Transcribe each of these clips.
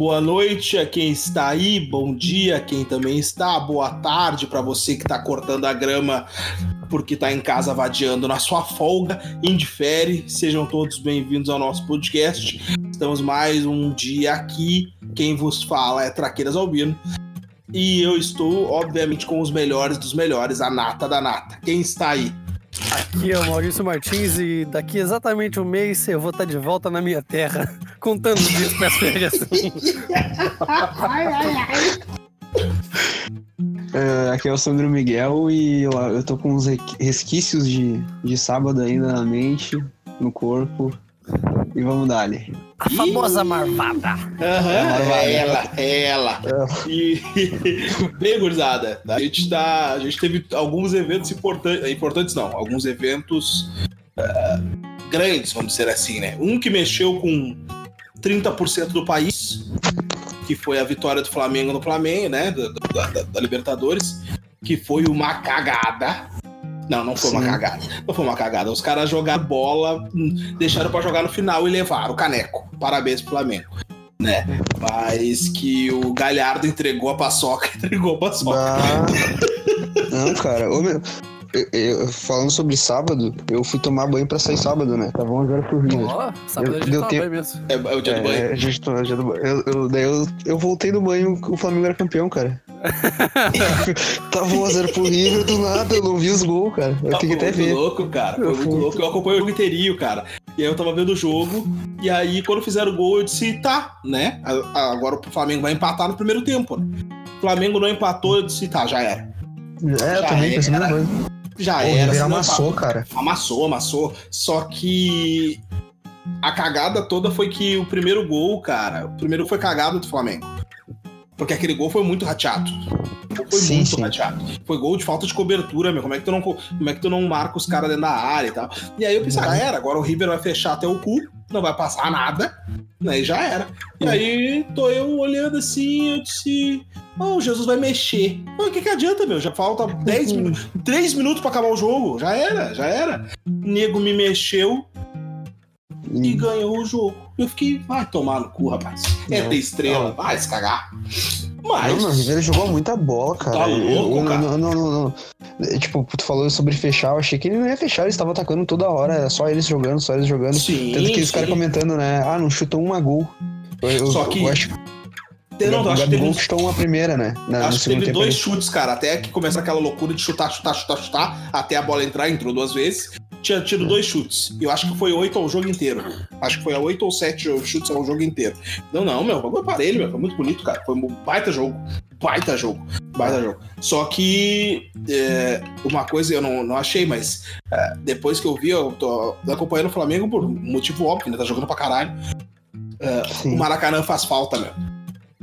Boa noite a quem está aí, bom dia a quem também está, boa tarde para você que está cortando a grama porque está em casa vadiando na sua folga, indifere. Sejam todos bem-vindos ao nosso podcast. Estamos mais um dia aqui. Quem vos fala é Traqueiras Albino. E eu estou, obviamente, com os melhores dos melhores, a nata da nata. Quem está aí? Aqui é o Maurício Martins e daqui exatamente um mês eu vou estar de volta na minha terra, contando os dias para as férias. ai. Uh, aqui é o Sandro Miguel e eu, eu tô com uns resquícios de, de sábado ainda na mente, no corpo. E vamos dar ali. A famosa marvada. Uhum, é ela, é ela. É. E, bem, gurizada, a gente, tá, a gente teve alguns eventos importantes, importantes não, alguns eventos uh, grandes, vamos dizer assim, né? Um que mexeu com 30% do país, que foi a vitória do Flamengo no Flamengo, né? Da, da, da Libertadores, que foi uma cagada não, não foi Sim. uma cagada. Não foi uma cagada. Os caras jogaram bola, deixaram para jogar no final e levaram o caneco. Parabéns pro Flamengo. Né? Mas que o Galhardo entregou a paçoca, entregou a paçoca. Ah, não, cara. Ô, meu, eu, eu, falando sobre sábado, eu fui tomar banho pra sair sábado, né? Tava 11 horas. Ó, oh, sábado eu, deu tempo. mesmo. É, é, o dia é, do banho. É, a gente tomou o dia do banho. Eu, eu, daí eu, eu voltei do banho, o Flamengo era campeão, cara. Tava 1x0 pro River do nada, eu não vi os gols, cara. Eu tenho que até ver. Foi muito louco, cara. Foi muito louco. Eu acompanhei o jogo inteirinho, cara. E aí eu tava vendo o jogo, e aí quando fizeram o gol, eu disse, tá, né? Agora o Flamengo vai empatar no primeiro tempo. Né? O Flamengo não empatou, eu disse, tá, já era. É, eu também pensei a mesma coisa. Já o era. River amassou, cara. Amassou, amassou. Só que a cagada toda foi que o primeiro gol, cara, o primeiro foi cagado do Flamengo. Porque aquele gol foi muito rateado. Foi sim, muito sim. rateado. Foi gol de falta de cobertura, meu. Como é que tu não, como é que tu não marca os caras dentro da área e tal? E aí eu pensei, ah, era, agora o River vai fechar até o cu, não vai passar nada, né? E já era. E aí tô eu olhando assim, eu disse. Oh, o Jesus vai mexer. O que, que adianta, meu? Já falta 10 minutos. 3 minutos pra acabar o jogo. Já era, já era. O nego me mexeu e ganhou o jogo. Eu fiquei, vai tomar no cu, rapaz. É ter estrela, vai se cagar. Mas. Não, o Ribeiro jogou muita bola, cara. Tá louco, eu, cara. Não, não, não, não, é, Tipo, tu falou sobre fechar, eu achei que ele não ia fechar, eles estavam atacando toda hora, era só eles jogando, só eles jogando. Sim, Tanto que os caras comentando, né? Ah, não chutou uma gol. Eu, só que. Eu acho... Não, o acho que teve... chutou uma primeira, né? Na, acho que teve dois chutes, cara. Até que começa aquela loucura de chutar, chutar, chutar, chutar, até a bola entrar, entrou duas vezes tinha tido dois chutes. E eu acho que foi oito ao jogo inteiro. Acho que foi a oito ou sete chutes ao jogo inteiro. Não, não, meu, bagulho aparelho, meu. Foi muito bonito, cara. Foi um baita jogo. Baita jogo. Baita jogo. Só que é, uma coisa eu não, não achei, mas é, depois que eu vi, eu tô acompanhando o Flamengo por motivo óbvio, né? Tá jogando pra caralho. É, o Maracanã faz falta, meu.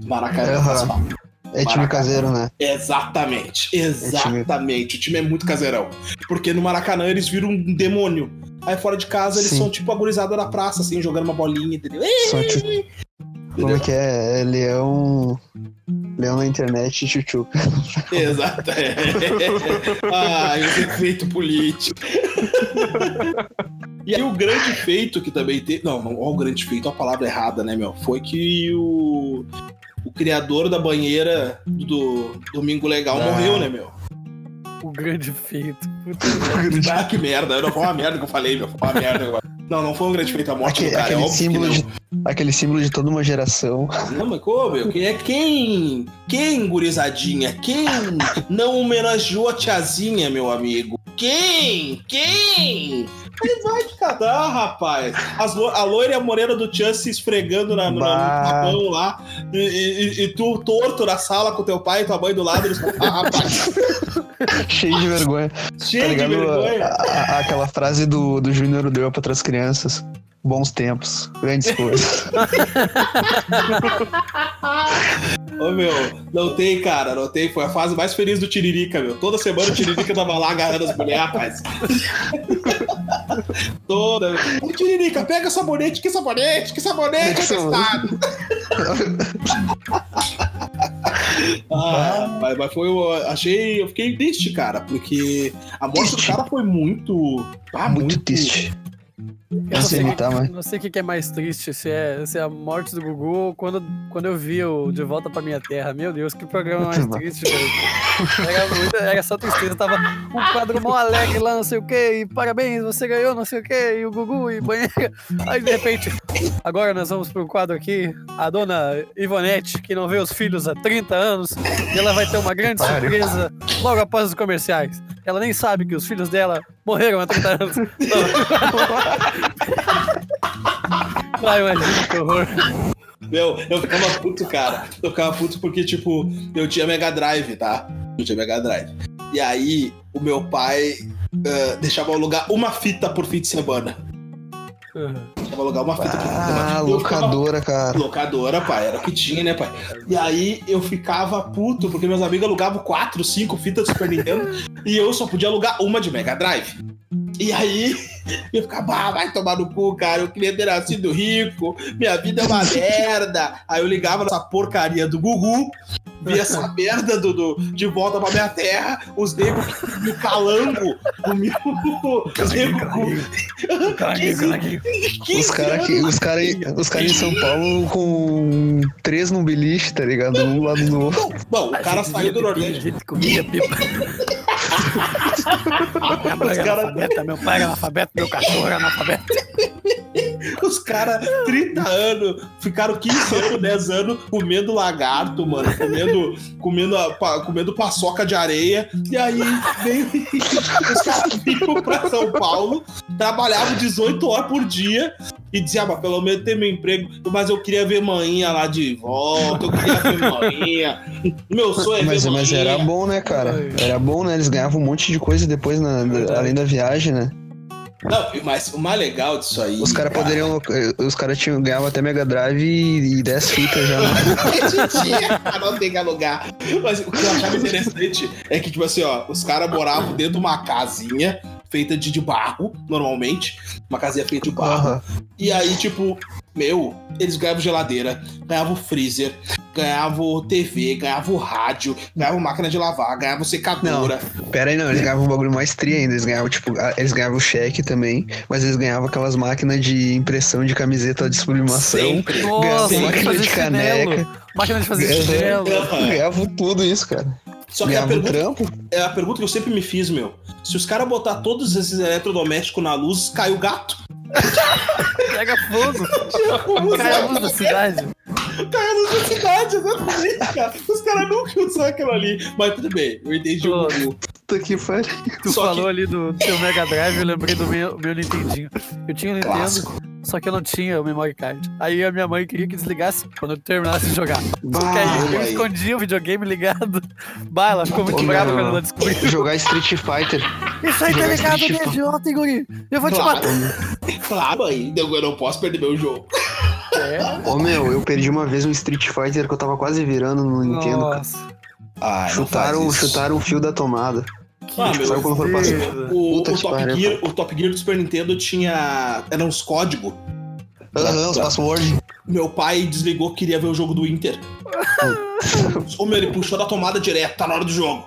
O Maracanã uhum. faz falta. É time caseiro, né? Exatamente, exatamente. É time... O time é muito caseirão. Porque no Maracanã eles viram um demônio. Aí fora de casa eles Sim. são tipo a gurizada da praça, assim, jogando uma bolinha, entendeu? Tipo... Como é que é? é? Leão. Leão na internet e chuchu. Exato. É. ah, esse efeito político. E aí o grande feito que também teve. Não, não, ó, o grande feito, a palavra errada, né, meu? Foi que o o criador da banheira do Domingo Legal ah. morreu, né, meu? O grande feito. ah, que merda. Não foi uma merda que eu falei, meu. Foi uma merda. Não, não foi um grande feito a morte aquele, do cara. Aquele, é símbolo de, aquele símbolo de toda uma geração. Não, mas como, meu? Quem é quem? Quem, gurizadinha? Quem não homenageou a tiazinha, meu amigo? Quem? Quem? Aí vai de cadar, rapaz. As a loira e a morena do Chan se esfregando na, no, no lá. E, e, e, tu torto na sala com teu pai e tua mãe do lado. Eles... Ah, rapaz. Cheio de vergonha. Cheio tá de vergonha. A, a, aquela frase do, do Júnior deu para outras crianças. Bons tempos, grandes coisas. Ô meu, não tem, cara, não tem. Foi a fase mais feliz do Tiririca, meu. Toda semana o Tiririca tava lá agarrando as mulheres, rapaz. Toda. Ô, Tiririca, pega sabonete, que sabonete, que sabonete, atestado. ah, mas, mas foi. Eu achei. Eu fiquei triste, cara, porque a morte do cara foi muito. Ah, muito, muito triste Eu não sei, imitar, mas... não sei o que é mais triste, se é, se é a morte do Gugu ou quando, quando eu vi o De Volta Pra Minha Terra. Meu Deus, que programa mais triste, velho. Era, muito, era só tristeza. Tava um quadro mó alegre lá, não sei o que, e parabéns, você ganhou, não sei o que, e o Gugu e banheira. Aí de repente, agora nós vamos pro quadro aqui. A dona Ivonete, que não vê os filhos há 30 anos, e ela vai ter uma grande surpresa logo após os comerciais. Ela nem sabe que os filhos dela morreram há 30 anos. Vai, imagina que horror. Meu, eu ficava puto, cara. Eu ficava puto porque, tipo, eu tinha Mega Drive, tá? Eu tinha Mega Drive. E aí, o meu pai uh, deixava eu alugar uma fita por fim de semana. Uhum. alugar uma fita Ah, locadora, ficava... cara. Locadora, pai. Era o que tinha, né, pai? E aí eu ficava puto, porque meus amigos alugavam quatro, cinco fitas do Super Nintendo e eu só podia alugar uma de Mega Drive. E aí, eu ficava, ah, vai tomar no cu, cara. Eu queria ter nascido rico, minha vida é uma merda. Aí eu ligava nessa porcaria do Gugu, via essa merda do, do, de volta pra minha terra, os negros me calango, o meu. Os Os caras os cara, os cara em São Paulo com três no beliche, tá ligado? Um lado do outro. Bom, o cara saiu do Nordeste. Comia pipa. Os cara... meu pai era analfabeto, meu cachorro era analfabeto. Os caras, 30 anos, ficaram 15 anos, 10 anos comendo lagarto, mano, comendo, comendo, comendo paçoca de areia. E aí, vem, os caras vinham pra São Paulo, trabalhavam 18 horas por dia e dizia, ah, pelo menos tem meu emprego, mas eu queria ver manhinha lá de volta, eu queria ver manhinha. Meu sonho é mas, ver Mas era bom, né, cara? Era bom, né? Eles ganhavam um monte de coisa depois, na, além da viagem, né? Não, mas o mais legal disso aí. Os caras cara... poderiam. Os caras ganhavam até Mega Drive e, e 10 fitas já. Né? não tem que alugar. Mas o que eu achava interessante é que, tipo assim, ó, os caras moravam dentro de uma casinha feita de, de barro, normalmente. Uma casinha feita de barro. Uhum. E aí, tipo, meu, eles ganhavam geladeira, ganhavam freezer, ganhavam TV, ganhavam rádio, ganhavam máquina de lavar, ganhavam secadora. Não, pera aí, não, eles ganhavam um bagulho mais tri ainda. Eles ganhavam, tipo, eles ganhavam cheque também, mas eles ganhavam aquelas máquinas de impressão de camiseta de sublimação. Sempre. Nossa, máquina de caneca. Máquina de fazer chinelo. Ganhavam tudo isso, cara. Só que a pergunta, trampo. é a pergunta que eu sempre me fiz, meu. Se os caras botar todos esses eletrodomésticos na luz, cai o gato. Pega fogo. Cai a luz da cidade. Cai a luz da cidade, exatamente, cara. Os caras nunca usam aquilo ali. Mas tudo bem, eu entendi o Puta que pariu. Tu Só falou que... ali do teu Mega Drive, eu lembrei do meu, meu Nintendinho. Eu tinha um Nintendo, Clássico. Só que eu não tinha o memory card. Aí a minha mãe queria que desligasse quando eu terminasse de jogar. Bah, só que aí eu escondia o videogame ligado. Bah, ela ficou muito brava quando ela descobriu. Jogar Street Fighter. Isso aí tá ligado, né, idiota, Igor? Eu vou claro. te matar. Claro, aí. Eu não posso perder meu jogo. É. Ô oh, meu, eu perdi uma vez um Street Fighter que eu tava quase virando no Nintendo. Nossa. Ai, chutaram, chutaram o fio da tomada. Ah, meu, o, o, Top Gear, o Top Gear do Super Nintendo tinha. Era uns códigos. Aham, os passwords. Meu pai desligou, queria ver o jogo do Inter. Ô meu, ele puxou da tomada direto, tá na hora do jogo.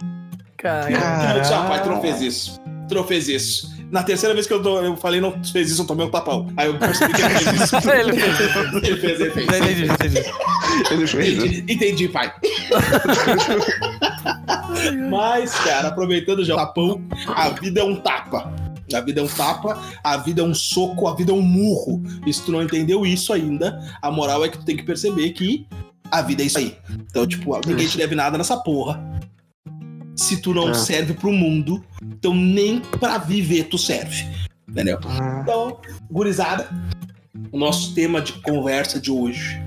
Cara. Eu disse, ah, pai, tu não fez isso. Tu não fez isso. Na terceira vez que eu, tô, eu falei, não fez isso, eu tomei um tapão. Aí eu percebi que ele fez isso. ele fez, ele fez, ele fez. Entendi, entendi. Ele fez. Entendi, entendi pai. Mas, cara, aproveitando já o tapão, a vida é um tapa. A vida é um tapa, a vida é um soco, a vida é um murro. E se tu não entendeu isso ainda, a moral é que tu tem que perceber que a vida é isso aí. Então, tipo, ninguém te deve nada nessa porra. Se tu não é. serve pro mundo, então nem pra viver tu serve. Entendeu? É. Então, gurizada, o nosso tema de conversa de hoje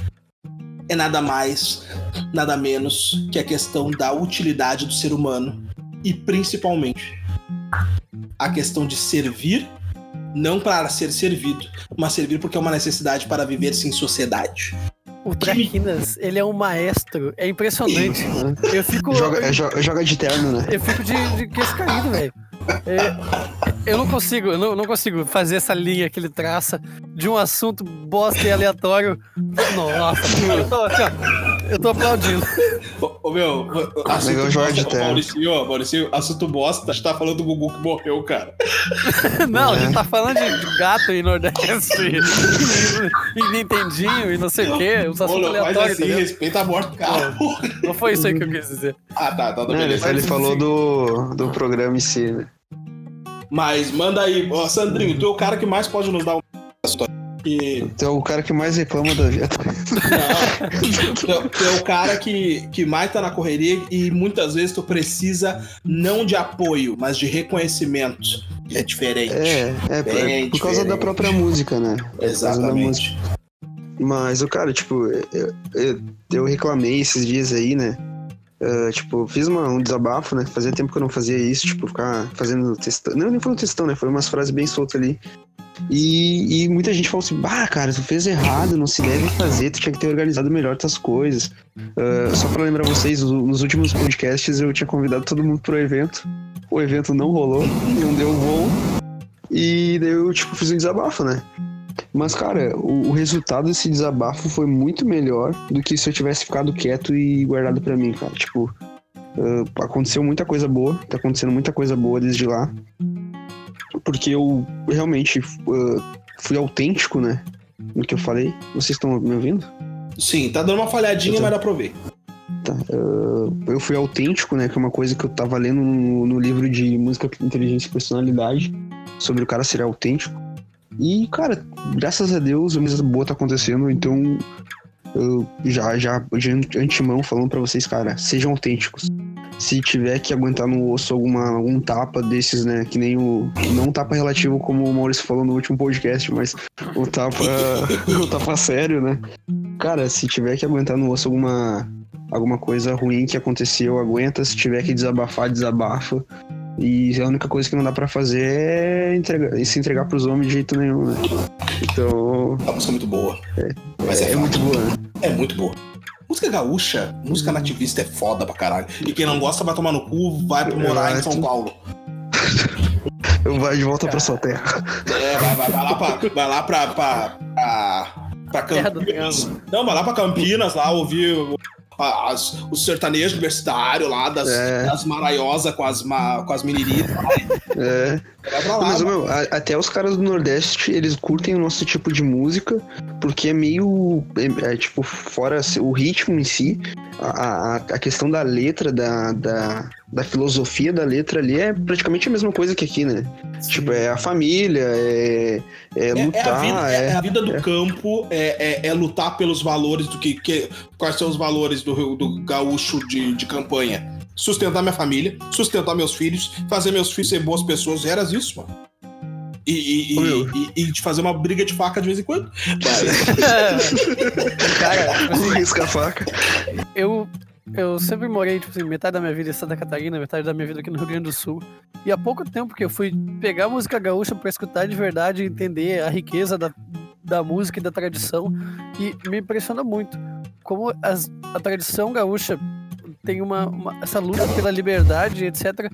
é nada mais, nada menos que a questão da utilidade do ser humano e principalmente a questão de servir, não para ser servido, mas servir porque é uma necessidade para viver-se em sociedade. O Traquinas, ele é um maestro, é impressionante. Eu fico. Joga, eu, joga de terno, né? Eu fico de, de queixo caído, velho. É, eu não consigo, eu não, não consigo fazer essa linha que ele traça de um assunto bosta e aleatório. Nossa, eu tô, assim, ó, eu tô aplaudindo. Ô, ô, meu, assunto Legal, Jorge bosta. Maurício, Maurício, assunto bosta, a gente tá falando do Gugu que morreu, cara. Não, a gente tá falando de, gato e Nordeste e, e Nintendinho e não sei o quê, uns Ô, assuntos não, aleatórios, assim, entendeu? respeita a morte do cara. porra. Não foi isso aí que eu quis dizer. Ah, tá, tá, tá Não, ele, beleza. ele falou do, do programa em si, né? Mas manda aí, ó, Sandrinho, tu é o cara que mais pode nos dar um. Que... Tu é o cara que mais reclama da vida. Não, tu, é- tu é o cara que, que mais tá na correria e muitas vezes tu precisa não de apoio, mas de reconhecimento. É diferente. É, é, por- Bem por causa da diferente. própria música, né? Da música. Exatamente. Mas o cara, tipo, eu, eu, eu reclamei esses dias aí, né? Ah, tipo, fiz uma- um desabafo, né? Fazia tempo que eu não fazia isso, tipo, ficar fazendo textão. Não, nem foi um textão, né? Foi umas frases bem soltas ali. E, e muita gente falou assim: Bah, cara, tu fez errado, não se deve fazer, tu tinha que ter organizado melhor tuas coisas. Ah, só pra lembrar vocês, no- nos últimos podcasts eu tinha convidado todo mundo pro evento. O evento não rolou, não deu voo. E daí eu, tipo, fiz um desabafo, né? Mas, cara, o, o resultado desse desabafo foi muito melhor do que se eu tivesse ficado quieto e guardado pra mim, cara. Tipo, ah, aconteceu muita coisa boa, tá acontecendo muita coisa boa desde lá. Porque eu realmente ah, fui autêntico, né? No que eu falei. Vocês estão me ouvindo? Sim, tá dando uma falhadinha, tô- mas dá pra ver. Tá. ah, eu fui autêntico, né? Que é uma coisa que eu tava lendo no, no livro de música, inteligência e personalidade. Sobre o cara ser autêntico. E, cara, graças a Deus, a coisa boa tá acontecendo. Então, eu já, já de antemão falando pra vocês, cara, sejam autênticos. Se tiver que aguentar no osso alguma, algum tapa desses, né? Que nem o. Não tapa relativo, como o Maurício falou no último podcast, mas o tapa. o tapa sério, né? Cara, se tiver que aguentar no osso alguma, alguma coisa ruim que aconteceu, aguenta. Se tiver que desabafar, desabafa. E a única coisa que não dá pra fazer é entregar, se entregar pros homens de jeito nenhum, né? Então. A música é muito boa. Mas é, É, muito boa, né? É muito boa. Música gaúcha, música nativista é foda pra caralho. E quem não gosta vai tomar no cu, vai pro morar em São Paulo. Eu vai de volta pra sua terra. É, vai, vai, vai lá pra. Vai lá pra. pra, pra, pra Campinas. Não, vai lá pra Campinas lá ouvir o- as, o sertanejo universitário lá das, É. das maraiosas com as, ma, com as meninitas. É. Lá. Mas, meu, a- até os caras do Nordeste, eles curtem o nosso tipo de música, porque é meio. É, é, tipo, fora o ritmo em si, a, a, a questão da letra, da, da, da filosofia da letra ali é praticamente a mesma coisa que aqui, né? Tipo, é a família, é, é É, lutar, é a vida, é, é. a vida do campo, é, é- é lutar pelos valores do que, que- Quais são os valores do, do gaúcho de, de campanha? Sustentar minha família, sustentar meus filhos, fazer meus filhos ser boas pessoas. Era isso, mano. E, e, e- e- e de fazer uma briga de faca de vez em quando. Cara, assim, Risca a faca. eu, eu sempre morei, tipo assim, metade da minha vida em Santa Catarina, metade da minha vida aqui no Rio Grande do Sul. E há pouco tempo que eu fui pegar música gaúcha pra escutar de verdade e entender a riqueza da, da música e da tradição. E me impressiona muito como as- a tradição gaúcha tem uma, uma- essa luta pela liberdade, etc.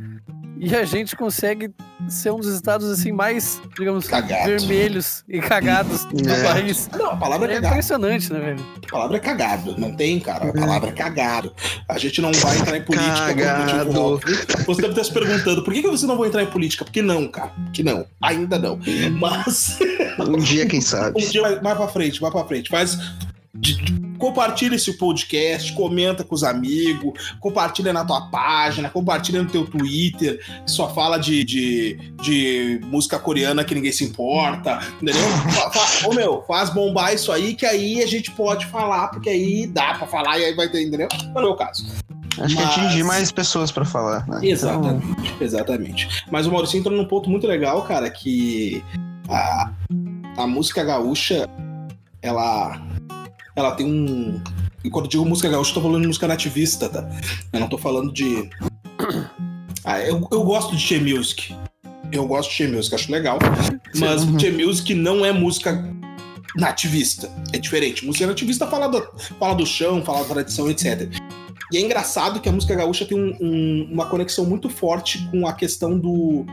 E a gente consegue ser um dos estados assim mais, digamos, Cagado. vermelhos e cagados do É. país. não, a palavra é É cagado. impressionante, né, velho? A palavra é cagado. Não tem, cara. A palavra é cagado. A gente não vai entrar em política por um motivo Cagado. Você deve estar se perguntando por que, que você não vai entrar em política? Porque não, cara. Que não. Ainda não. Mas Um dia, quem um sabe. dia vai, vai pra frente, vai pra frente. Faz. de- Compartilha esse podcast, comenta com os amigos, compartilha na tua página, compartilha no teu Twitter, que só fala de, de, de música coreana que ninguém se importa, entendeu? Ô meu, faz bombar isso aí, que aí a gente pode falar, porque aí dá pra falar e aí vai ter, entendeu? Não é o caso. Acho que Mas- atingir mais pessoas pra falar. Né? Exatamente, exatamente. Mas o Maurício entrou num ponto muito legal, cara, que a, a música gaúcha, ela, ela tem um. E quando eu digo música gaúcha, eu tô falando de música nativista, tá? Eu não tô falando de. Ah, eu, eu gosto de Che Music. Eu gosto de Che Music, acho legal. Mas Uhum. Che Music não é música nativista. É diferente. Música nativista fala do, fala do chão, fala da tradição, etc. E é engraçado que a música gaúcha tem um, um, uma conexão muito forte com a questão do.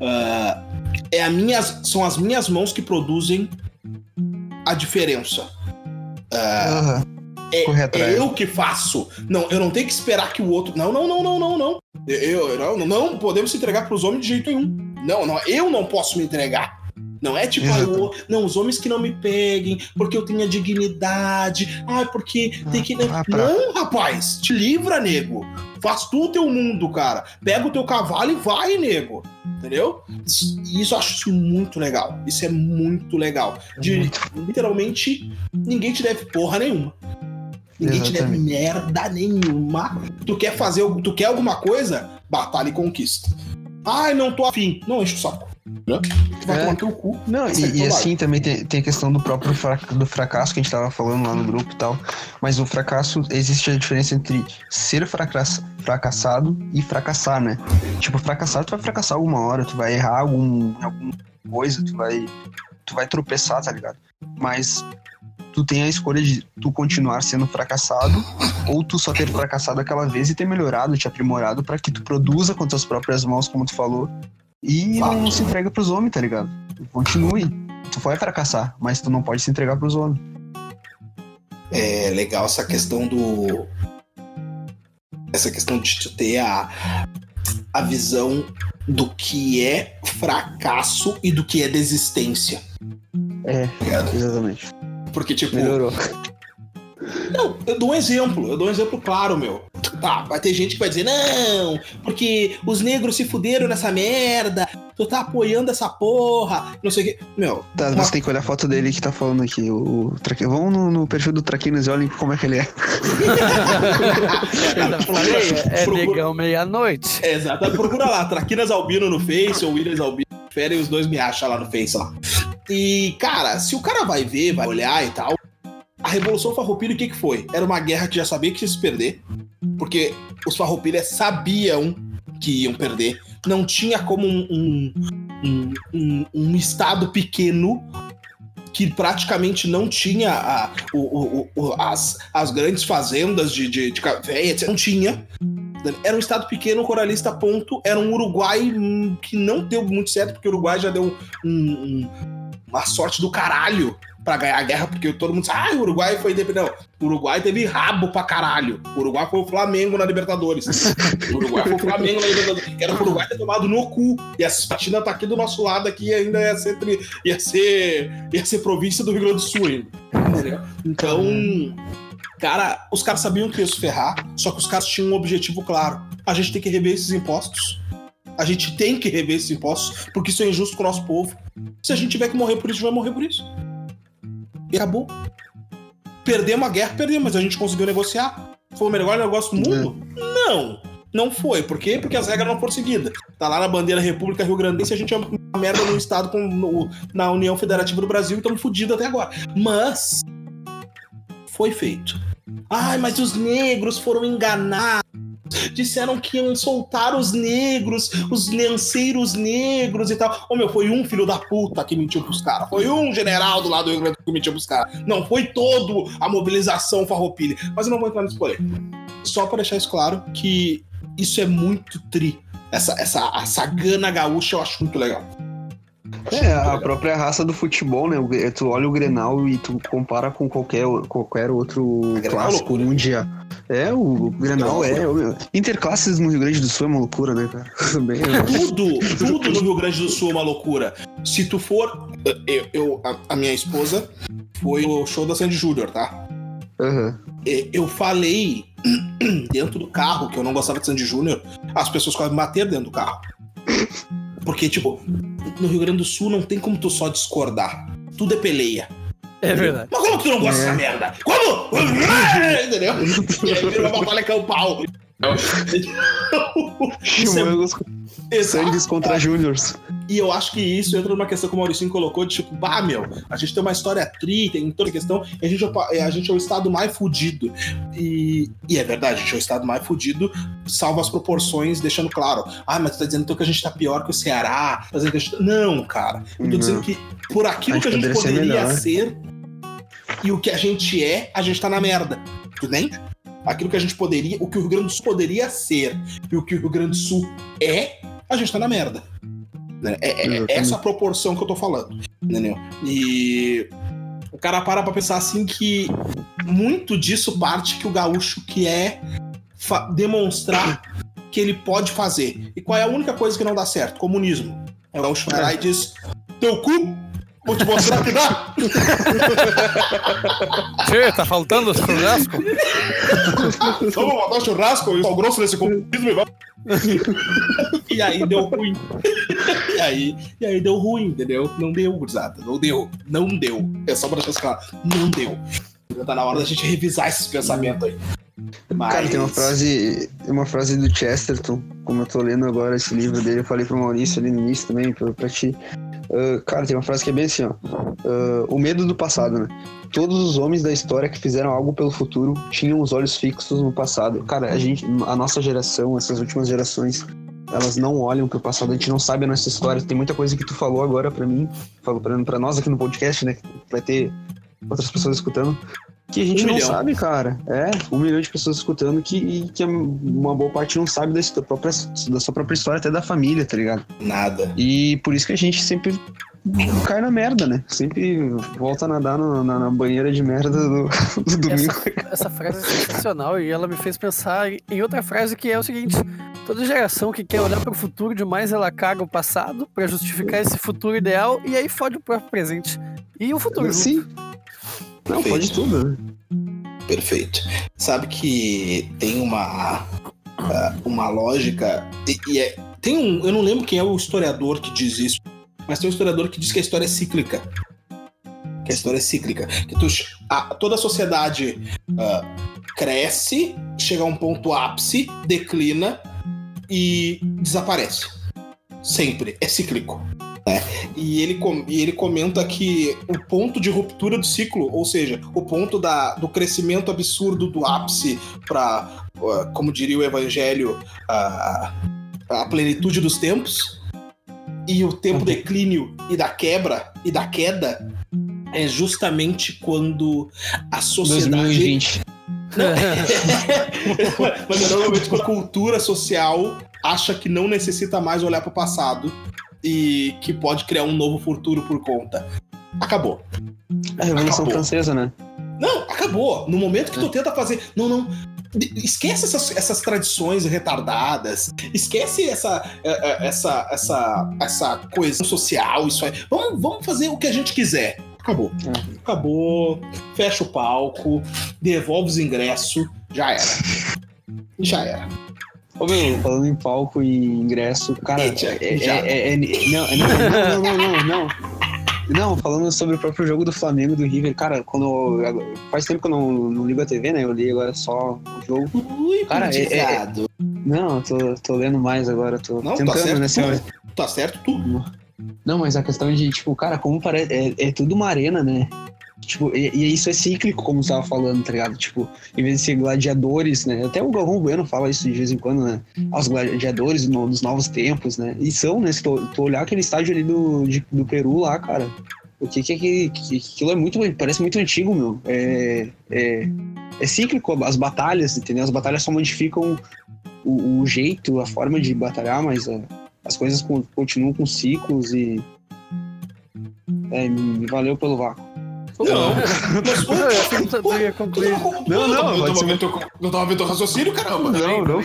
Uh, é a minhas, são as minhas mãos que produzem a diferença. Uh, uhum. É, é, eu que faço. Não, eu não tenho que esperar que o outro. Não, não, não, não, não, não. Eu, não, não podemos se entregar para os homens de jeito nenhum. Não, não, eu não posso me entregar. Não é tipo, ah, não, os homens que não me peguem, porque eu tenho a dignidade, ah, porque ah, tem que. Ah, não, rapaz, te livra, nego. Faz tu o teu mundo, cara. Pega o teu cavalo e vai, nego. Entendeu? E isso eu acho isso muito legal. Isso é muito legal. De literalmente ninguém te deve porra nenhuma. Ninguém Exatamente. te deve merda nenhuma. Tu quer fazer, tu quer alguma coisa? Batalha e conquista. Ai, não tô afim. Não enche o saco. Né? Vai é. tomar teu cu. Não, e, e assim também tem, tem a questão do próprio do fracasso que a gente tava falando lá no grupo e tal. Mas o fracasso, existe a diferença entre ser fracass, fracassado e fracassar, né? Tipo, fracassar, tu vai fracassar alguma hora, tu vai errar algum, alguma coisa, tu vai, tu vai tropeçar, tá ligado? Mas tu tem a escolha de tu continuar sendo fracassado ou tu só ter fracassado aquela vez e ter melhorado, te aprimorado para que tu produza com tuas próprias mãos, como tu falou, e Fato. não se entrega pros homens, tá ligado? Continue. Tu vai fracassar, mas tu não pode se entregar pros homens. É legal essa questão do. Essa questão de tu ter a, a visão do que é fracasso e do que é desistência. É, exatamente. Porque, tipo. Melhorou. Não, eu dou um exemplo, eu dou um exemplo claro, meu. Tá, vai ter gente que vai dizer, não, porque os negros se fuderam nessa merda, tu tá apoiando essa porra, não sei o que. Meu. Tá, uma... você tem que olhar a foto dele que tá falando aqui. O, o Traque... Vão no, no, perfil do Traquinas e olhem como é que ele é. é, é negão meia-noite. É, exato, procura lá, Traquinas Albino no Face ou Williams Albino. Fere e os dois me acham lá no Face lá. E, cara, se o cara vai ver, vai olhar e tal, a Revolução Farroupilha, o que, que foi? Era uma guerra que já sabia que ia se perder, porque os farroupilhas sabiam que iam perder. Não tinha como um, um, um, um estado pequeno que praticamente não tinha a, o, o, as, as grandes fazendas de, de, de café, etc. Não tinha. Era um estado pequeno, coralista, ponto. Era um Uruguai que não deu muito certo, porque o Uruguai já deu um, uma sorte do caralho para ganhar a guerra, porque todo mundo sabe, ah, o Uruguai foi independente. Não, o Uruguai teve rabo pra caralho. O Uruguai foi o Flamengo na Libertadores. o Uruguai foi o Flamengo na Libertadores. Era o Uruguai ter tomado no cu. E a Cispatina tá aqui do nosso lado aqui ainda ia ser, ia ser, ia ser província do Rio Grande do Sul ainda. Entendeu? Então, cara, os caras sabiam que ia se ferrar, só que os caras tinham um objetivo claro. A gente tem que rever esses impostos. A gente tem que rever esses impostos, porque isso é injusto com o nosso povo. Se a gente tiver que morrer por isso, vai morrer por isso. E acabou. Perdemos a guerra, perdemos, mas a gente conseguiu negociar. Foi o melhor negócio do mundo? Não. Não foi. Por quê? Porque as regras não foram seguidas. Tá lá na bandeira República Rio Grande e a gente é uma merda no Estado com, no, na União Federativa do Brasil e estamos fodidos até agora. Mas foi feito. Ai, mas os negros foram enganados disseram que iam soltar os negros, os lanceiros negros e tal. Ô meu, foi um filho da puta que mentiu pros caras. Foi um general do lado do Rio Grande que mentiu pros caras. Não, foi todo a mobilização farroupilha. Mas eu não vou entrar nesse porém. Só para deixar isso claro que isso é muito tri. Essa, essa, essa gana gaúcha eu acho muito legal. É, a própria raça do futebol, né? Tu olha o Grenal e tu compara com qualquer, qualquer outro clássico mundial. É, o, o Grenal é. O, interclasses no Rio Grande do Sul é uma loucura, né, cara? Também é. Tudo, tudo no Rio Grande do Sul é uma loucura. Se tu for. Eu, eu a, a, minha esposa foi o show da Sandy Júnior, tá? Uhum. Eu falei dentro do carro que eu não gostava de Sandy Júnior, as pessoas quase me bateram dentro do carro. Porque, tipo, no Rio Grande do Sul não tem como tu só discordar. Tudo é peleia. É verdade. Mas como tu não gosta é. dessa merda? Como? Entendeu? E aí vira uma batalha campal. Chimangos é... Sangues contra Júniors. E eu acho que isso entra numa questão que o Mauricinho colocou, de tipo, bah, meu, a gente tem uma história tri, tem toda a questão, e a gente, é, a gente é o estado mais fudido. E, e é verdade, a gente é o estado mais fudido, salva as proporções, deixando claro, ah, mas tu tá dizendo então que a gente tá pior que o Ceará, tá dizendo que a gente... Tá, não, cara, eu tô dizendo que por aquilo que a gente poderia ser, ser, e o que a gente é, a gente tá na merda, entende? Aquilo que a gente poderia, o que o Rio Grande do Sul poderia ser e o que o Rio Grande do Sul é, a gente tá na merda. Né? É, é, é essa proporção que eu tô falando. Entendeu? E o cara para pra pensar assim que muito disso parte que o gaúcho que é demonstrar que ele pode fazer. E qual é a única coisa que não dá certo? Comunismo. É o gaúcho vai lá e diz: teu cu, vou te mostrar que dá. Tchê, tá faltando churrasco? Vamos botar churrasco e sal grosso nesse comunismo e vamos. e aí deu ruim. e, aí, e aí deu ruim, entendeu? Não deu, gurizada. Não deu. Não deu. É só pra deixar claro. Não deu. Tá na hora da gente revisar esses pensamentos aí. Mas... Cara, tem uma frase, uma frase do Chesterton, como eu tô lendo agora esse livro dele, eu falei pro Maurício ali no início também, pra, pra ti. Uh, cara, tem uma frase que é bem assim, ó. Uh, o medo do passado, né? Todos os homens da história que fizeram algo pelo futuro tinham os olhos fixos no passado. Cara, a gente, a nossa geração, essas últimas gerações, elas não olham pro passado, a gente não sabe a nossa história. Tem muita coisa que tu falou agora para mim, falou para nós aqui no podcast, né? Vai ter outras pessoas escutando. Que a gente um não milhão. sabe, cara. É, um milhão de pessoas escutando que, que uma boa parte não sabe da sua, própria, da sua própria história, até da família, tá ligado? Nada. E por isso que a gente sempre cai na merda, né? Sempre volta a nadar no, na, na, banheira de merda do, do domingo. Essa, essa, frase é sensacional e ela me fez pensar em outra frase que é o seguinte: toda geração que quer olhar para o futuro demais, ela caga o passado para justificar esse futuro ideal e aí fode o próprio presente. E o futuro. Sim. Não, Perfeito. pode tudo. Né? Perfeito. Sabe que tem uma ah, uma lógica e, e é, tem um, eu não lembro quem é o historiador que diz isso, mas tem um historiador que diz que a história é cíclica. Que a história é cíclica. Que tu, a, toda a sociedade uh, cresce, chega a um ponto ápice, declina e desaparece. Sempre. É cíclico. Né? E, ele, e ele comenta que o ponto de ruptura do ciclo, ou seja, o ponto da, do crescimento absurdo do ápice para, como diria o evangelho, a, a plenitude dos tempos, e o tempo declínio e da quebra e da queda é justamente quando a sociedade. 2020. Mas é normalmente quando a cultura social acha que não necessita mais olhar para o passado e que pode criar um novo futuro por conta. Acabou. A Revolução acabou. Francesa, né? Não, acabou. No momento que tu tenta fazer. Não, não. Esquece essas, essas tradições retardadas. Esquece essa, é, é, essa, essa, essa coesão social. Isso aí. Vamos, vamos fazer o que a gente quiser. Acabou. É. Acabou. Fecha o palco. Devolve os ingressos. Já era. Já era. Ô, meu, falando em palco e ingresso, cara, é, é, é, não, não, não, não, não, não. falando sobre o próprio jogo do Flamengo do River, cara, quando. Faz tempo que eu não, não ligo a TV, né? Eu li agora só o jogo. Ui, cara, é, é, Não, tô, tô lendo mais agora, tô não, tentando, tá certo, né, senhor? Tá certo tudo. Não, mas a questão de, tipo, cara, como parece. É, é tudo uma arena, né? Tipo, e, e, isso é cíclico, como você tava falando, tá ligado? Tipo, em vez de ser gladiadores, né? Até o Galvão Bueno fala isso de vez em quando, né? Os gladiadores no, dos novos tempos, né? E são, né? Se tu, tu olhar aquele estádio ali do, de, do Peru lá, cara, o que que é que, que, aquilo é muito, parece muito antigo, meu. É, é, é cíclico as batalhas, entendeu? As batalhas só modificam o, o jeito, a forma de batalhar, mas a, as coisas continuam com ciclos e. É, valeu pelo vácuo. Não, mas pô, eu ia concluir. Não, não, eu tava, vendo, eu tava vendo raciocínio, caramba. Não, não.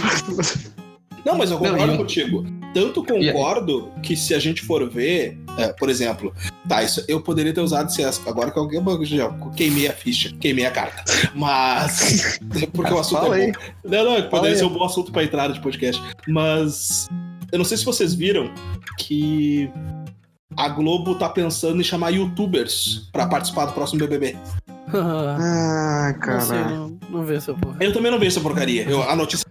Não, mas eu concordo não, contigo. Tanto concordo que se a gente for ver, é, por exemplo, tá, isso eu poderia ter usado se agora que alguém já queimei a ficha, queimei a carta. Mas porque o assunto Fala é bom. Não, não, poderia ser um bom assunto para entrada de podcast. Mas eu não sei se vocês viram que a Globo tá pensando em chamar youtubers para participar do próximo BBB. ah, cara. Não, sei, não, não vejo essa porra. Eu também não vejo essa porcaria. Eu, a notícia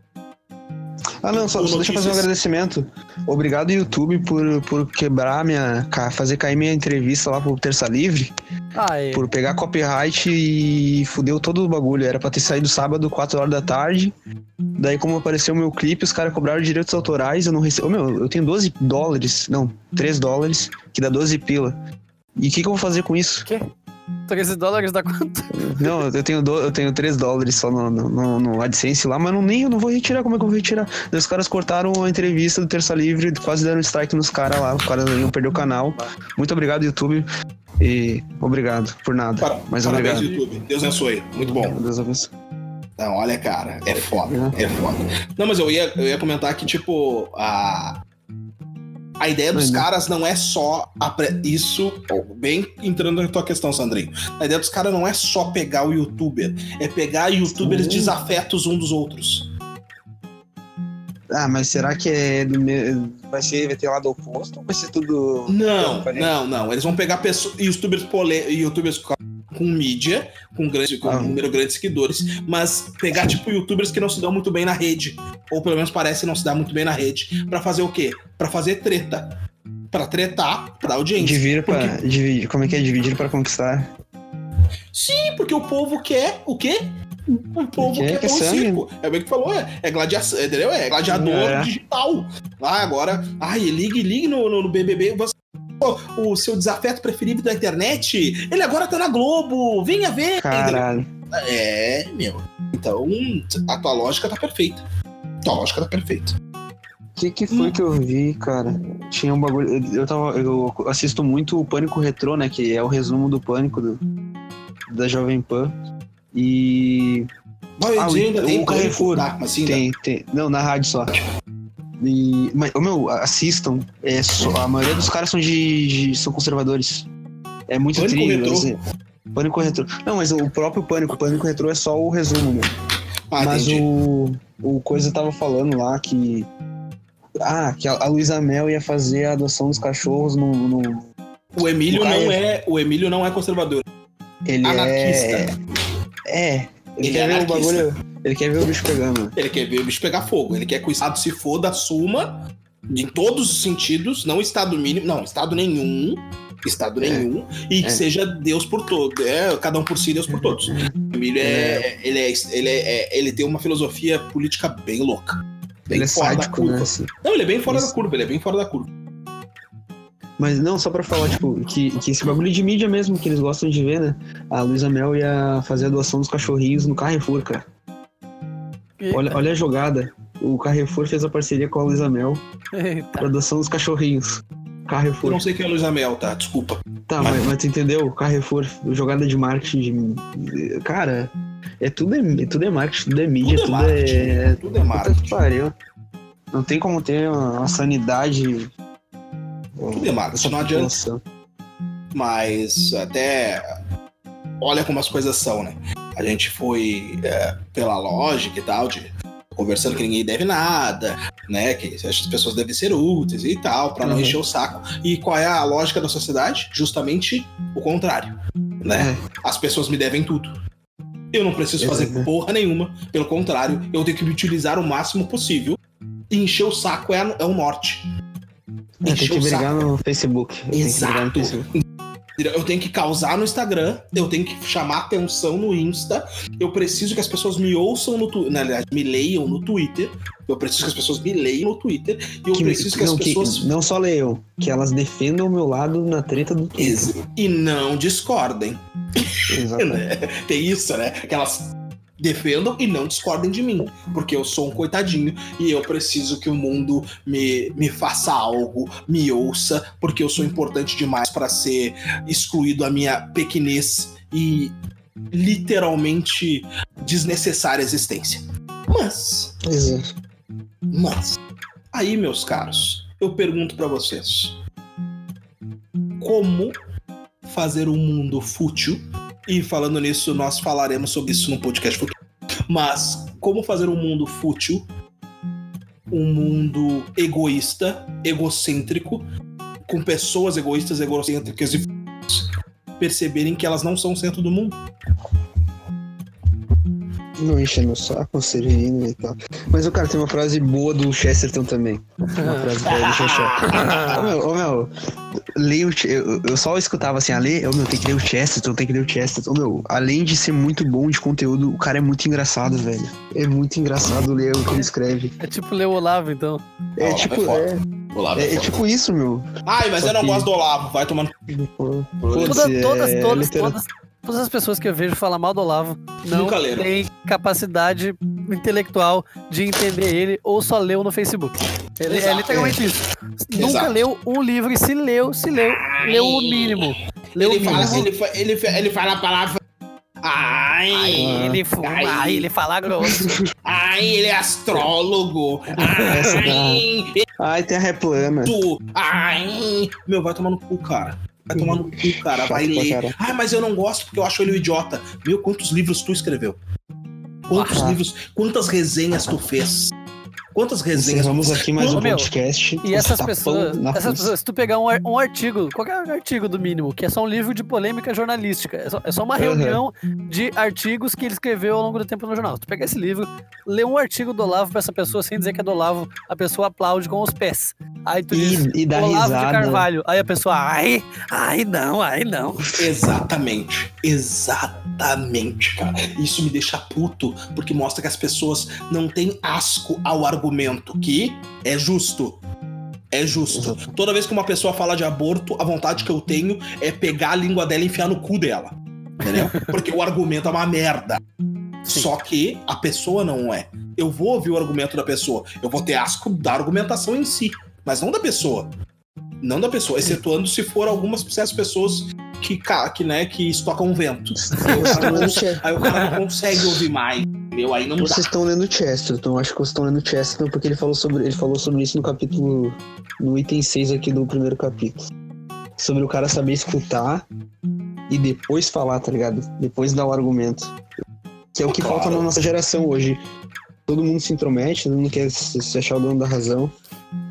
ah, não, só, só deixa eu fazer um agradecimento. Obrigado, YouTube, por, por quebrar minha. fazer cair minha entrevista lá pro Terça Livre. Ah, é. Por pegar copyright e fudeu todo o bagulho. Era pra ter saído sábado, 4 horas da tarde. Daí, como apareceu o meu clipe, os caras cobraram direitos autorais. Eu não recebi. Oh, meu, eu tenho 12 dólares. Não, 3 dólares, que dá 12 pila. E o que, que eu vou fazer com isso? Quê? 13 dólares dá quanto? Não, eu tenho, do, eu tenho 3 dólares só no, no, no AdSense lá, mas não, nem eu não vou retirar. Como é que eu vou retirar? Daí os caras cortaram a entrevista do Terça Livre, quase deram strike nos caras lá. Os caras iam perder o canal. Muito obrigado, YouTube. E obrigado por nada. Para, mas parabéns, obrigado. YouTube. Deus abençoe. Muito bom. Deus abençoe. Não, olha, cara, é foda, é foda. Não, mas eu ia, eu ia comentar que, tipo, a. A ideia dos né? caras não é só a pre- isso, bem entrando na tua questão, Sandrinho. A ideia dos caras não é só pegar o youtuber, é pegar youtubers Sim. desafetos um dos outros. Ah, mas será que é do vai ser vai ter lado oposto ou vai ser tudo. Não, Não, não, não. Eles vão pegar pessoas, youtubers, pole, youtubers com, mídia, com, grande, com Ah. um número grande de seguidores, mas pegar, tipo, youtubers que não se dão muito bem na rede, ou pelo menos parece não se dar muito bem na rede, pra fazer o quê? Pra fazer treta. Pra tretar, pra audiência. Dividir Porque- para dividir. Como é que é dividir para conquistar? Sim, porque o povo quer o quê? O povo Quer quer, que sangue. circo. É bem que falou, é, é? É gladiador É. digital. Ah, agora, ai, ligue, ligue no, no, no BBB. Você, o seu desafeto preferido da internet, ele agora tá na Globo. Venha ver. Caralho. É, meu. Então, a tua lógica tá perfeita. Tua lógica tá perfeita. O que, que foi que eu vi, cara? Tinha um bagulho. Eu, tava, eu assisto muito o Pânico Retrô, né? Que é o resumo do Pânico do, da Jovem Pan. E Ah, o- ainda tem o Carrefour. Tá, mas sim, tem, tem. Não, na rádio só. E, mas, meu, assistam. É só- a maioria dos caras são de, de- são conservadores. É muito Pânico. Retrô? Pânico Retrô. Não, mas o próprio Pânico, Pânico Retrô é só o resumo, meu. Ah, Mas entendi. o, o Coisa tava falando lá que. Ah, que a, Luísa Mel ia fazer a adoção dos cachorros no. no- O Emílio o não é, o Emílio não é conservador. ele Anarquista. é. É. Ele, Ele quer é ver o bagulho. Ele quer ver o bicho pegando. Ele quer ver o bicho pegar fogo. Ele quer que o Estado se foda, assuma, em todos os sentidos, não Estado mínimo, não, Estado nenhum, Estado É. nenhum, e que É. seja Deus por todos. É, cada um por si, Deus por todos. O Emílio é, ele, é, ele, é, ele tem uma filosofia política bem louca. Bem Ele é fora da sádico, curva. né? assim. Não, ele é bem fora Isso. da curva, ele é bem fora da curva. Mas não, só pra falar, tipo, que, que esse bagulho de mídia mesmo, que eles gostam de ver, né? A Luísa Mel ia fazer a doação dos cachorrinhos no Carrefour, cara. Olha, olha a jogada. O Carrefour fez a parceria com a Luísa Mel adoção dos cachorrinhos. Eu Carrefour. não sei quem é Luiz Amel, tá? Desculpa. Tá, mas, mas tu entendeu? Carrefour, jogada de marketing. de- Cara, é tudo é, tudo é marketing, tudo é mídia, Tudo é tudo, marketing. é. Tudo é Puta que marketing. pariu. Não tem como ter uma, sanidade. Tudo é marketing, dessa não adianta. mas até olha como as coisas são, né? A gente foi é, pela lógica e tal, de conversando que ninguém deve nada, né? Que as pessoas devem ser úteis e tal, pra não Uhum. encher o saco. E qual é a lógica da sociedade? Justamente o contrário, né? As pessoas me devem tudo. Eu não preciso fazer porra nenhuma, pelo contrário, eu tenho que me utilizar o máximo possível. E encher o saco é, a- é o norte. É, tem Encher que o saco. brigar no Facebook. Brigar Exato. Facebook. Eu tenho que causar no Instagram, eu tenho que chamar atenção no Insta, eu preciso que as pessoas me ouçam no Twitter, na verdade, me leiam no Twitter, eu preciso que as pessoas me leiam no Twitter, e eu Que- preciso que as não, pessoas não só leiam, que elas defendam o meu lado na treta do Twitter. e não discordem. Exatamente. né? Tem isso, né? Que elas defendam e não discordem de mim, porque eu sou um coitadinho e eu preciso que o mundo me, me faça algo, me ouça, porque eu sou importante demais para ser excluído a minha pequenez e literalmente desnecessária existência. Mas, Exato. mas, aí, meus caros, eu pergunto para vocês: como fazer um mundo fútil? E falando nisso, nós falaremos sobre isso no podcast futuro. Mas como fazer um mundo fútil, um mundo egoísta, egocêntrico, com pessoas egoístas, egocêntricas e perceberem que elas não são o centro do mundo? Não enche meu saco, servindo e tal. Mas o cara tem uma frase boa do Chesterton também. Uma frase boa do Chesterton. Ô meu, leio, eu, eu só escutava assim, a ler, ô meu, tem que ler o Chesterton, tem que ler o Chesterton. Ô meu, além de ser muito bom de conteúdo, o cara é muito engraçado, velho. É muito engraçado ler o que ele escreve. É tipo ler o Olavo, então. É Olavo tipo, é é, Olavo é, é é tipo isso, meu. Ai, mas Só eu não que- gosto do Olavo, vai tomando. Pô, Toda- foda-se, todas, é todas, todas, todas as pessoas que eu vejo falar mal do Olavo não Nunca têm capacidade intelectual de entender ele ou só leu no Facebook. Ele, é literalmente isso. Nunca Exato. leu um livro e se leu, se leu, leu o mínimo. Leu o Ele fala, mínimo. ele, fa- ele, fa- ele fala a palavra. Ai, Aí ele fuma, Ai. aí ele fala grosso. ai, ele é astrólogo. Ai, Ai, terra é plana. tu. Ai, meu, vai tomar no cu, cara. Vai tomar no cu, cara. Vai ler. Ah, mas eu não gosto porque eu acho ele um idiota. Meu, quantos livros tu escreveu? Quantos Ah. livros, quantas resenhas tu fez? Quantas resenhas fez? aqui mais um meu, podcast. E essas pessoas, essas pessoas, se tu pegar um, um artigo, qualquer artigo do mínimo, que é só um livro de polêmica jornalística, é só, é só uma Uhum. reunião de artigos que ele escreveu ao longo do tempo no jornal. Se tu pegar esse livro, lê um artigo do Olavo pra essa pessoa sem dizer que é do Olavo, a pessoa aplaude com os pés. Aí tu diz, E, e dá Olavo de risada. Carvalho. Aí a pessoa, ai, ai não, ai não. Exatamente. Exatamente, cara. Isso me deixa puto, porque mostra que as pessoas não têm asco ao argumento, que é justo. É justo. Toda vez que uma pessoa fala de aborto, a vontade que eu tenho é pegar a língua dela e enfiar no cu dela. Entendeu? Porque o argumento é uma merda. Sim. Só que a pessoa não é. Eu vou ouvir o argumento da pessoa. Eu vou ter asco da argumentação em si, mas não da pessoa. Não da pessoa, excetuando se for algumas certas pessoas que, que, né, que estocam o vento. Aí o, cara não, consegue ouvir mais. Entendeu? Aí não dá. Vocês estão lendo Chesterton, acho que vocês estão lendo Chesterton porque ele falou sobre, ele falou sobre isso no capítulo. no item 6 aqui do primeiro capítulo. Sobre o cara saber escutar e depois falar, tá ligado? Depois dar o argumento. Que é o que Claro. falta na nossa geração hoje. Todo mundo se intromete, todo mundo quer se, achar o dono da razão.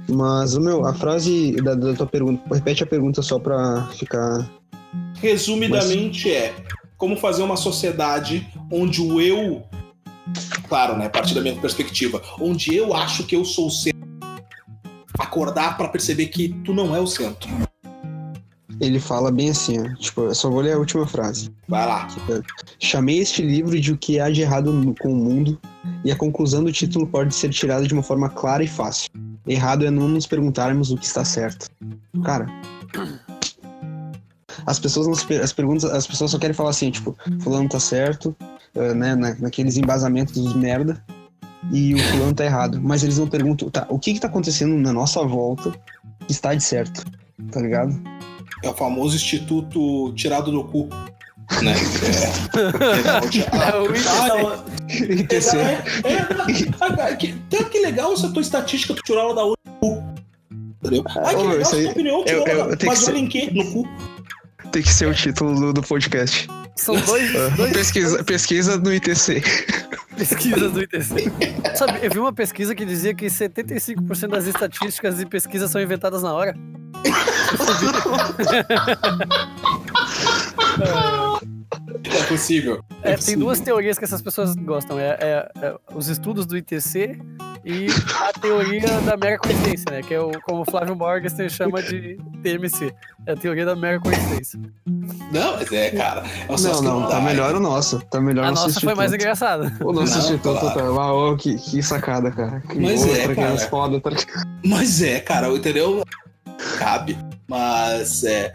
Mas, meu, a frase da, da tua pergunta, repete a pergunta só pra ficar. Resumidamente é como fazer uma sociedade onde o eu, claro, né, a partir da minha perspectiva, onde eu acho que eu sou o centro, acordar pra perceber que tu não é o centro. Ele fala bem assim, ó. Tipo, eu só vou ler a última frase. Vai lá. Chamei este livro de O que há de errado com o mundo, e a conclusão do título pode ser tirada de uma forma clara e fácil. Errado é não nos perguntarmos o que está certo. Cara. As pessoas não se as perguntas, as pessoas só querem falar assim, tipo, fulano tá certo, eh, né, na- naqueles embasamentos dos merda, e o fulano tá errado. Mas eles não perguntam, tá, o que que tá acontecendo na nossa volta que está de certo, tá ligado? É o famoso instituto tirado do cu. Né? É. É o Ah, É, é, é, ah, que, legal essa tua estatística, tu tirou ela da onde? No cu. Entendeu? Ai, que legal essa opinião, eu- tirou eu- ela da... eu Mas em quê? No cu. tem que ser o título do, do podcast. São dois, dois Pesquisa, pesquisa no ITC. pesquisas do ITC. Sabe, eu vi uma pesquisa que dizia que 75% das estatísticas e pesquisas são inventadas na hora. É possível. É, tem possível. duas teorias que essas pessoas gostam. É, é- é os estudos do ITC e a teoria da mera coincidência, né? Que é o, como o Flávio Morgenstern chama de TMC. É a teoria da mera coincidência. Não, mas é, cara. É Não, negócio que não, tá dá. melhor o nosso. Tá melhor A o nosso nossa foi mais engraçada. O nosso Não, instituto claro. tá que, que sacada, cara. Que Mas outra é, que cara. é foda, tá? Mas é, cara, entendeu? Cabe. Mas é.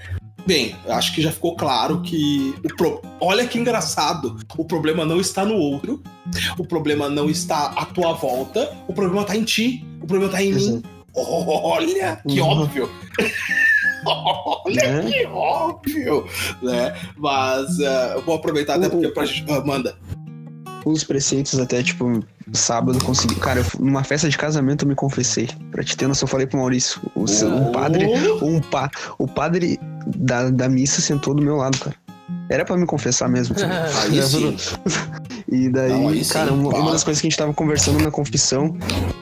Bem, acho que já ficou claro que. O pro... Olha que engraçado. O problema não está no outro. O problema não está à tua volta. O problema está em ti. O problema está em mim. Olha que Uhum. óbvio. Olha Né? que óbvio. Né? Mas eu vou aproveitar até porque pra gente. ah, manda. Os preceitos até, tipo, sábado eu consegui. Cara, numa festa de casamento eu me confessei. Pra te ter noção, eu falei pro Maurício. O, seu- um padre. Um pa, o padre da, da missa sentou do meu lado, cara. Era pra me confessar mesmo. Aí sim. E daí, Não, aí sim, cara, uma, uma das coisas que a gente tava conversando na confissão,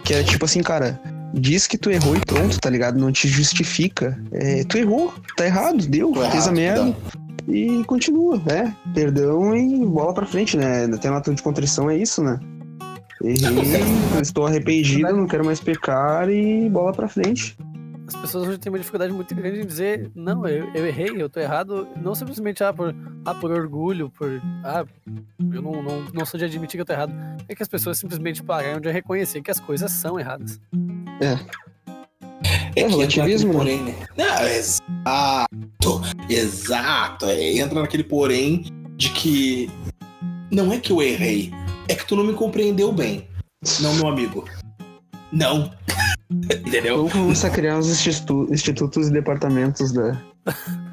que era tipo assim, cara, diz que tu errou e pronto, tá ligado? Não te justifica. É, tu errou, tá errado, deu, Tô fez a errado, merda. não. e continua, é. Perdão e bola pra frente, né? Tem uma de contrição, é isso, né? Errei, estou arrependido, não quero mais pecar e bola pra frente. As pessoas hoje têm uma dificuldade muito grande em dizer, não, eu, eu errei, eu tô errado, não simplesmente ah, por, ah, por orgulho, por ah, eu não, não, não sou de admitir que eu tô errado. É que as pessoas simplesmente pararam de reconhecer que as coisas são erradas. É. É, é relativismo, né? porém, né? Não, exato, exato. É, entra naquele porém de que não é que eu errei, é que tu não me compreendeu bem. Não, meu amigo. Não. Entendeu? Vamos começar a criar os institu institutos e departamentos da.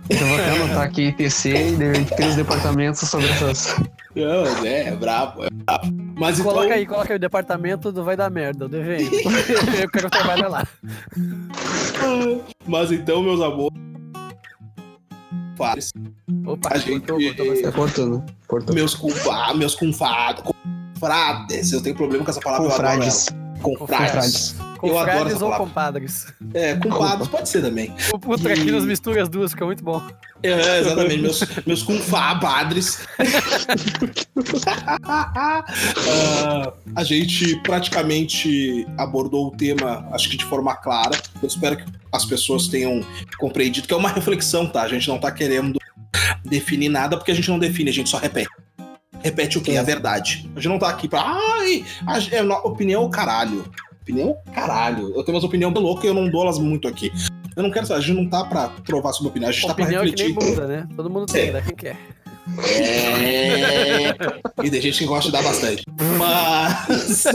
Então vou até anotar aqui ITC e de cria os departamentos sobre essas. Não, é, é brabo, é brabo. Mas coloca então... aí, coloca aí o departamento do Vai Dar Merda, o DVM. eu quero trabalhar lá. Mas então, meus amores. Opa, a gente... cortou, cortou Tá cortando. cortando. Meus confrades, meus confrades. Confrades. Eu tenho problema com essa palavra. Confrades. Confrades. Eu adoro essa ou compadres? É, compadres pode ser também. O puta aqui nas misturas duas, fica muito bom. É, exatamente, meus, meus confabadres. Ah, a gente praticamente abordou o tema, acho que de forma clara. Eu espero que as pessoas tenham compreendido que é uma reflexão, tá? A gente não tá querendo definir nada porque a gente não define, a gente só repete. Repete o quê? A verdade. A gente não tá aqui pra. Ai, a, é, opinião caralho. Opinião caralho. Eu tenho umas opiniões loucas e eu não dou elas muito aqui. Eu não quero saber, a gente não tá pra provar sobre opinião, a gente opinião tá pra refletir. É que nem muda, né? Todo mundo tem, né? Quem quer. É... E tem gente que gosta de dar bastante. Mas.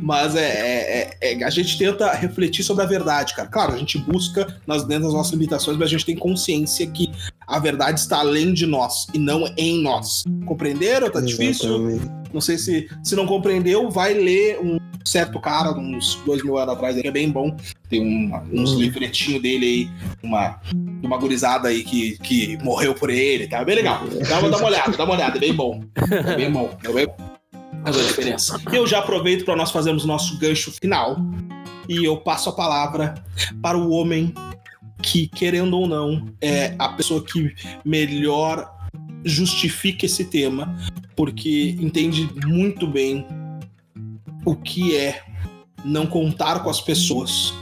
Mas é, é, é, A gente tenta refletir sobre a verdade, cara. Claro, a gente busca nas, dentro das nossas limitações, mas a gente tem consciência que a verdade está além de nós e não em nós. Compreenderam? Tá difícil? Não sei se, se não compreendeu, vai ler um certo cara, uns dois mil anos atrás, que é bem bom. Tem um, uns Hum. livretinhos dele aí, uma, uma gurizada aí que, que morreu por ele, tá? Bem legal. Dá uma, dá uma olhada, dá uma olhada, é bem bom. É bem bom, é bem bom. Faz a diferença. Eu já aproveito para nós fazermos o nosso gancho final e eu passo a palavra para o homem que, querendo ou não, é a pessoa que melhor justifica esse tema, porque entende muito bem o que é não contar com as pessoas,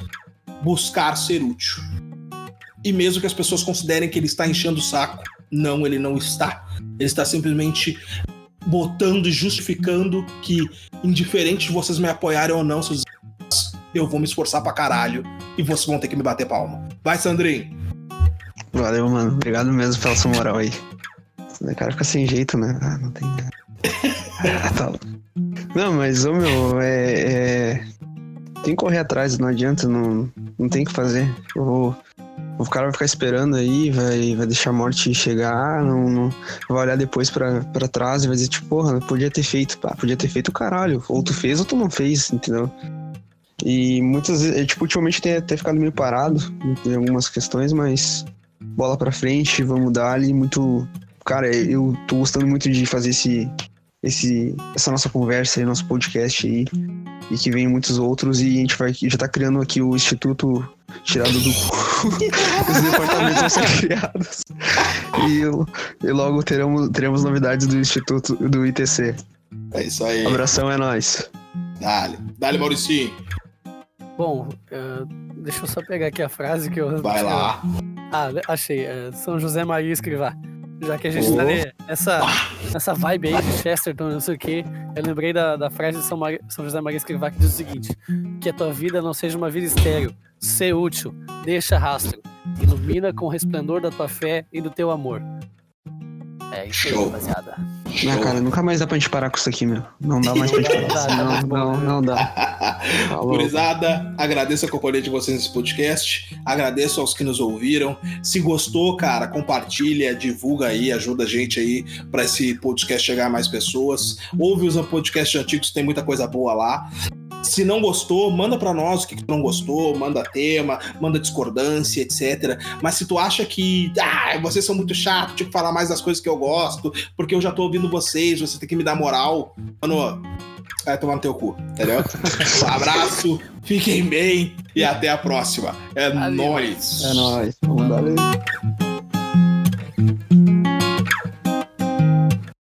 buscar ser útil. E mesmo que as pessoas considerem que ele está enchendo o saco, não, ele não está. Ele está simplesmente botando e justificando que, indiferente de vocês me apoiarem ou não, seus eu vou me esforçar pra caralho e vocês vão ter que me bater palma. Vai, Sandrinho. Valeu, mano. Obrigado mesmo pela sua moral aí. O cara fica sem jeito, né? Ah, não tem. Ah, tá. Não, mas, ô meu, é, é, Tem que correr atrás, não adianta, não, não tem o que fazer. Vou. O cara vai ficar esperando aí, vai, vai deixar a morte chegar, não, não- vai olhar depois pra, pra trás e vai dizer, tipo, porra, podia ter feito, pá, podia ter feito o caralho. Ou tu fez ou tu não fez, entendeu? E muitas vezes, é, tipo, ultimamente tem até ficado meio parado em algumas questões, mas bola pra frente, vamos dar ali muito. Cara, eu tô gostando muito de fazer esse, esse, essa nossa conversa aí, nosso podcast aí, e que vem muitos outros, e a gente vai já tá criando aqui o Instituto Tirado do Cu. Os departamentos vão ser criados. E, e logo teremos, teremos novidades do Instituto do ITC. É isso aí. Abração, é nóis. Dale. Dale, Mauricinho. Bom, eh, deixa eu só pegar aqui a frase que eu. Vai lá. Ah, achei. é São José Maria Escrivá. Já que a gente Oh. tá ne- nessa, nessa vibe aí de Chesterton, não sei o quê, eu lembrei da, da frase de São, Maria- São José Maria Escrivá que diz o seguinte: Que a tua vida não seja uma vida estéril, ser útil, deixa rastro, ilumina com o resplendor da tua fé e do teu amor. É isso aí, Show. rapaziada. Ah, cara, nunca mais dá pra gente parar com isso aqui, meu. Não dá mais pra gente parar. tá Não, não, né? não dá. Falou. Gurizada, agradeço a companhia de vocês nesse podcast. Agradeço aos que nos ouviram. Se gostou, cara, compartilha, divulga aí, ajuda a gente aí para esse podcast chegar a mais pessoas. Ouve os podcasts antigos, tem muita coisa boa lá. Se não gostou, manda para nós o que, que tu não gostou, manda tema, manda discordância, etc. Mas se tu acha que ah, vocês são muito chatos, tinha que falar mais das coisas que eu gosto, porque eu já tô ouvindo vocês, você tem que me dar moral. Mano, vai tomar no teu cu, entendeu? Um abraço, fiquem bem e até a próxima. É Valeu. nóis. É nóis. Dar